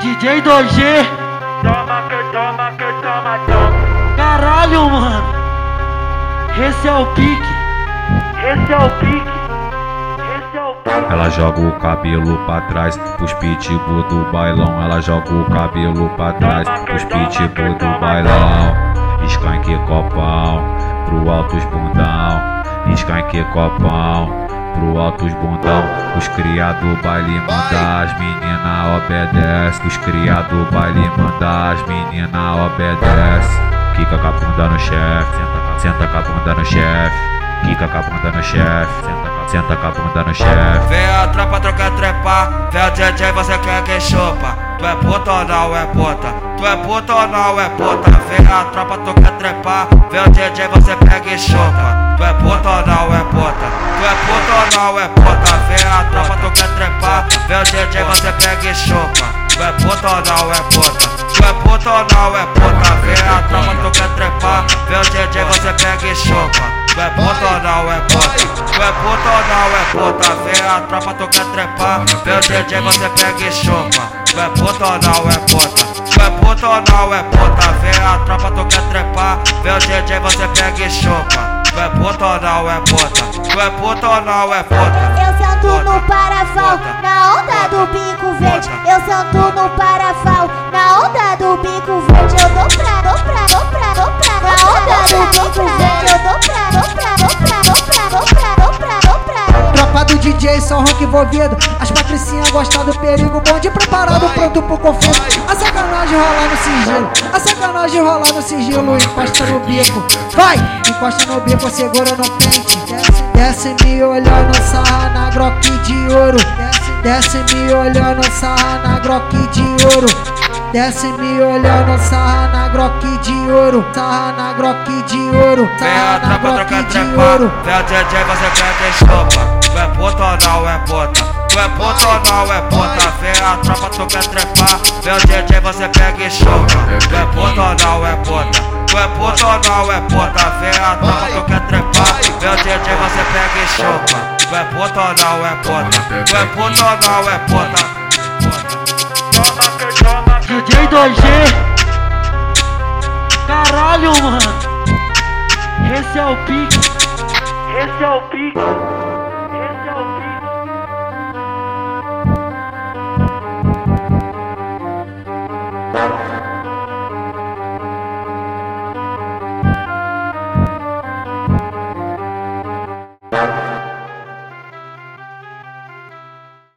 DJ 2G. Toma que toma que toma, toma. Caralho, mano. Esse é o pique. Esse é o pique. Esse é o pique. Ela joga o cabelo pra trás, pros pitbull do bailão. Ela joga o cabelo pra trás, pros pitbull do bailão. Skank copão, pro altos bundão. Skank copão, pro altos bundão. Os criados baile manda, as menina obedece. Os criados baile manda, as menina obedece. Kika com a bunda no chefe, senta, com a bunda no chefe. Kika com a bunda no chefe, senta, com a bunda no chefe. Vem a tropa trocar trepar, vem a DJ, você quer que chupa. Tu é puta ou não é puta? Tu é puta ou não é puta? Vem a tropa trocar trepar, vem o DJ, você pega e chupa. Tu é puta ou não é puta? Vem a tropa trocar trepar, vem o DJ, você pega e chupa. Tu é puta ou não é puta? Tu é puta ou não é puta? Vem a tropa trocar trepar, vem o DJ, você pega e chupa. Tu é puta ou não é puta? Tu é puta ou não é puta? Vem a tropa, tu quer trepar Vem o DJ, você pega e chupa Tu é puta ou não é puta? Tu é puta ou não é puta? Vem a tropa, tu quer trepar Vem o DJ, você pega e chupa Tu é puta ou não é puta? Tu é puta ou não é puta? Eu sento no parafal, só rock envolvido. As patricinhas gostam do perigo, bonde preparado, pronto pro conflito. A sacanagem rola no sigilo, a sacanagem rola no sigilo. Encosta no bico, vai! Encosta no bico, segura no pente. Desce, me olhando, sarra na groque de ouro. Desce, me olhando, sarra na groque de ouro. Desce me olhando, sarra na groque de ouro. Sarra na groque de ouro. Sarra na Tu é puta ou não é puta? Vem a tropa, tu quer trepar o DJ, você pega e chupa Tu é ou não é puta? Tu é ou não é puta? Vem a tropa, tu quer trepar o DJ, você pega e chupa Tu é ou não é puta? Tu é ou não é puta? DJ 2G. Caralho, mano. Esse é o pique. Esse é o pique.